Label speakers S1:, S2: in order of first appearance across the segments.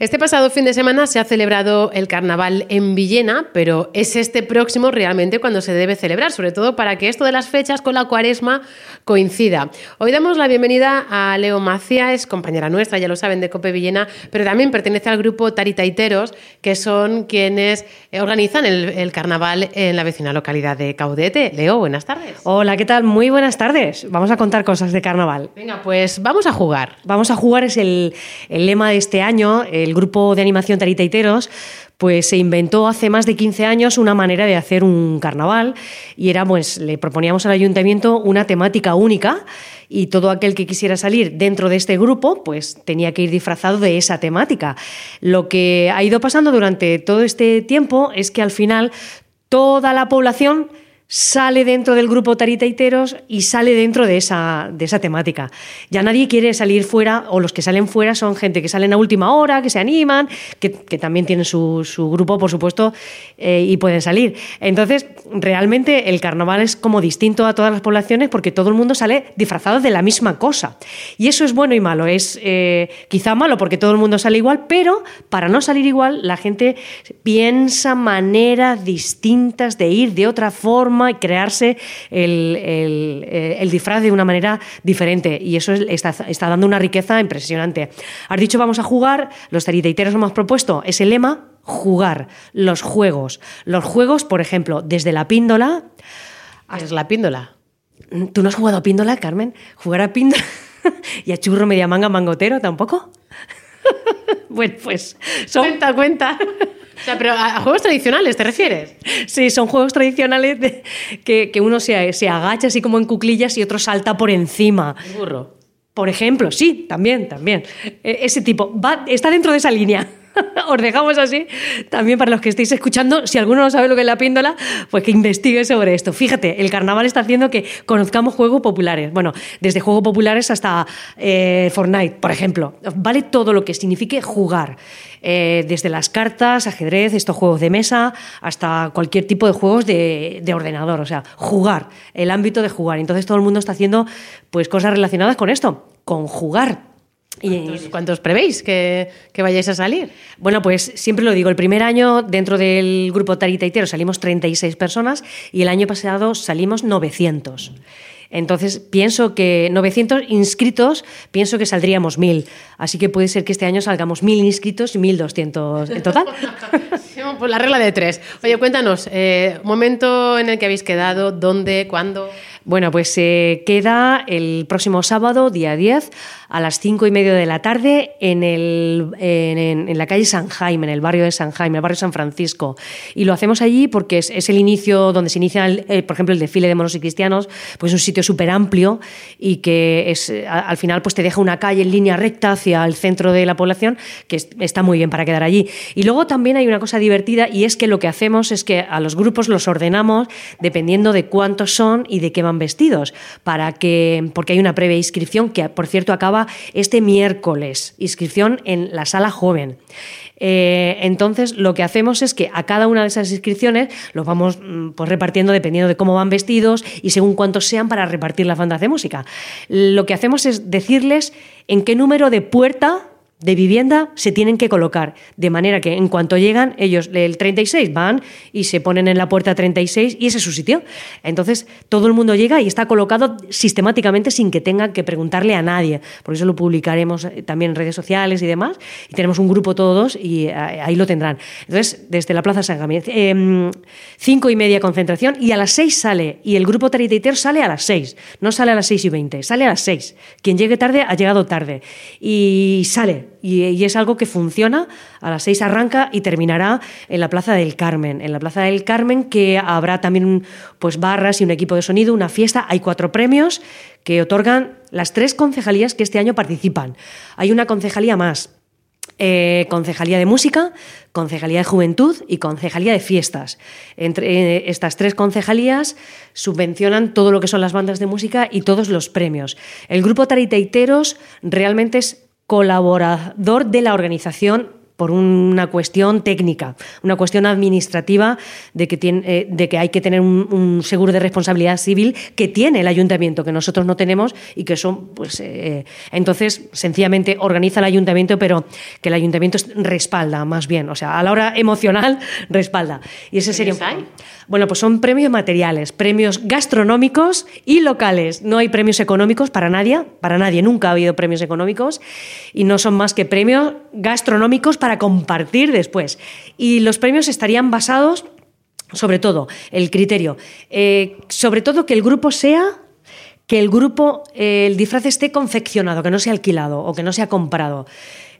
S1: Este pasado fin de semana se ha celebrado el carnaval en Villena, pero es este próximo realmente cuando se debe celebrar, sobre todo para que esto de las fechas con la cuaresma coincida. Hoy damos la bienvenida a Leo Macías, compañera nuestra, ya lo saben, de Cope Villena, pero también pertenece al grupo Taritaiteros, que son quienes organizan el, carnaval en la vecina localidad de Caudete. Leo, buenas tardes.
S2: Hola, ¿qué tal? Muy buenas tardes. Vamos a contar cosas de carnaval.
S1: Venga, pues vamos a jugar.
S2: Vamos a jugar es el, el lema de este año. El el grupo de animación Taritaiteros pues se inventó hace más de 15 años una manera de hacer un carnaval y era pues le proponíamos al ayuntamiento una temática única y todo aquel que quisiera salir dentro de este grupo pues tenía que ir disfrazado de esa temática. Lo que ha ido pasando durante todo este tiempo es que al final toda la población sale dentro del grupo Taritaiteros y sale dentro de esa, de esa temática. Ya nadie quiere salir fuera, o los que salen fuera son gente que salen a última hora, que se animan, que, también tienen su, grupo, por supuesto, eh, y pueden salir. Entonces, realmente el carnaval es como distinto a todas las poblaciones porque todo el mundo sale disfrazado de la misma cosa. Y eso es bueno y malo. Es eh, quizá malo porque todo el mundo sale igual, pero para no salir igual, la gente piensa maneras distintas de ir de otra forma y crearse eh, el, disfraz de una manera diferente. Y eso está, dando una riqueza impresionante. Has dicho vamos a jugar, los tariteiteros hemos propuesto ese lema, jugar, los juegos. Los juegos, por ejemplo, desde la píndola...
S1: es la píndola?
S2: ¿Tú no has jugado a píndola, Carmen? ¿Jugar a píndola? ¿Y a churro media manga mangotero tampoco? bueno, pues...
S1: Cuenta, cuenta. O sea, pero a juegos tradicionales, ¿te refieres?
S2: Sí, son juegos tradicionales que, uno se, se, agacha así como en cuclillas y otro salta por encima.
S1: El burro.
S2: Por ejemplo, sí, también, también. E, ese tipo, va, está dentro de esa línea. Os dejamos así. También para los que estéis escuchando, si alguno no sabe lo que es la píndola, pues que investigue sobre esto. Fíjate, el carnaval está haciendo que conozcamos juegos populares. Bueno, desde juegos populares hasta eh, Fortnite, por ejemplo. Vale todo lo que signifique jugar. Eh, desde las cartas, ajedrez, estos juegos de mesa, hasta cualquier tipo de juegos de, ordenador. O sea, jugar, el ámbito de jugar. Entonces todo el mundo está haciendo pues, cosas relacionadas con esto, con jugar.
S1: ¿Y cuántos, prevéis que, que, vayáis a salir?
S2: Bueno, pues siempre lo digo, el primer año dentro del grupo Taritaitero salimos 36 personas y el año pasado salimos 900. Entonces, pienso que 900 inscritos, pienso que saldríamos 1000. Así que puede ser que este año salgamos 1000 inscritos y 1200 en total.
S1: pues la regla de tres. Oye, cuéntanos, eh, momento en el que habéis quedado, dónde, cuándo.
S2: Bueno, pues se queda el próximo sábado, día 10, a las 5 y media de la tarde, en, el, en, la calle San Jaime, en el barrio de San Jaime, el barrio San Francisco. Y lo hacemos allí porque es, el inicio donde se inicia, eh, por ejemplo, el desfile de monos y cristianos, pues es un sitio súper amplio y que es, al final pues te deja una calle en línea recta hacia el centro de la población, que está muy bien para quedar allí. Y luego también hay una cosa divertida y es que lo que hacemos es que a los grupos los ordenamos dependiendo de cuántos son y de qué van vestidos, para que, porque hay una previa inscripción que, por cierto, acaba este miércoles, inscripción en la sala joven. Eh, entonces, lo que hacemos es que a cada una de esas inscripciones los vamos mm, pues, repartiendo dependiendo de cómo van vestidos y según cuántos sean para repartir las bandas de música. Lo que hacemos es decirles en qué número de puerta de vivienda se tienen que colocar, de manera que en cuanto llegan, ellos el 36 van y se ponen en la puerta 36 y ese es su sitio. Entonces todo el mundo llega y está colocado sistemáticamente sin que tengan que preguntarle a nadie. Por eso lo publicaremos eh, también en redes sociales y demás. Y tenemos un grupo todos y eh, ahí lo tendrán. Entonces, desde la Plaza San Gamín, eh, cinco y media concentración y a las seis sale. Y el grupo Taritaiter sale a las seis. No sale a las seis y veinte, sale a las seis. Quien llegue tarde ha llegado tarde. Y sale y, es algo que funciona. A las seis arranca y terminará en la Plaza del Carmen. En la Plaza del Carmen que habrá también pues, barras y un equipo de sonido, una fiesta. Hay cuatro premios que otorgan las tres concejalías que este año participan. Hay una concejalía más eh, concejalía de música, concejalía de juventud y concejalía de fiestas. Entre eh, estas tres concejalías subvencionan todo lo que son las bandas de música y todos los premios. El grupo Tariteiteros realmente es colaborador de la organización por una cuestión técnica, una cuestión administrativa de que, tiene, eh, de que hay que tener un, seguro de responsabilidad civil que tiene el ayuntamiento, que nosotros no tenemos y que son, pues, eh, entonces, sencillamente organiza el ayuntamiento, pero que el ayuntamiento respalda más bien, o sea, a la hora emocional respalda. Y ese sería... Bueno, pues son premios materiales, premios gastronómicos y locales. No hay premios económicos para nadie, para nadie, nunca ha habido premios económicos y no son más que premios gastronómicos para compartir después. Y los premios estarían basados, sobre todo, el criterio, eh, sobre todo que el grupo sea que el grupo, eh, el disfraz esté confeccionado, que no sea alquilado o que no sea comprado.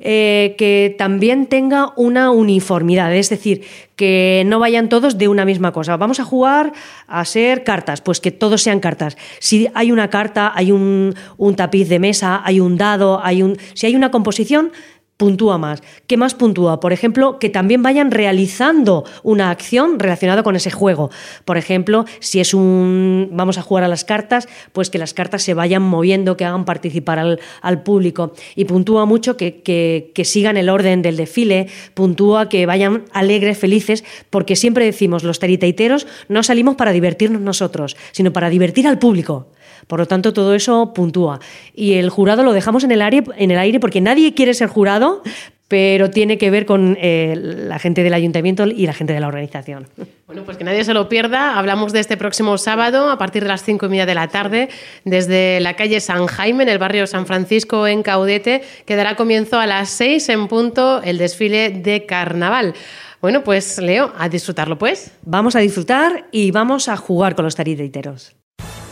S2: Eh, que también tenga una uniformidad, es decir, que no vayan todos de una misma cosa. Vamos a jugar a ser cartas, pues que todos sean cartas. Si hay una carta, hay un tapiz de mesa, hay un dado, hay un, si hay una composición, puntúa más. ¿Qué más puntúa? Por ejemplo, que también vayan realizando una acción relacionada con ese juego. Por ejemplo, si es un vamos a jugar a las cartas, pues que las cartas se vayan moviendo, que hagan participar al, público. Y puntúa mucho que, que, sigan el orden del desfile, puntúa que vayan alegres, felices, porque siempre decimos, los taritaiteros no salimos para divertirnos nosotros, sino para divertir al público. Por lo tanto, todo eso puntúa. Y el jurado lo dejamos en el aire, en el aire porque nadie quiere ser jurado, pero tiene que ver con eh, la gente del ayuntamiento y la gente de la organización.
S1: Bueno, pues que nadie se lo pierda. Hablamos de este próximo sábado a partir de las cinco y media de la tarde desde la calle San Jaime, en el barrio San Francisco, en Caudete, que dará comienzo a las seis en punto el desfile de carnaval. Bueno, pues Leo, a disfrutarlo pues.
S2: Vamos a disfrutar y vamos a jugar con los tariditeros.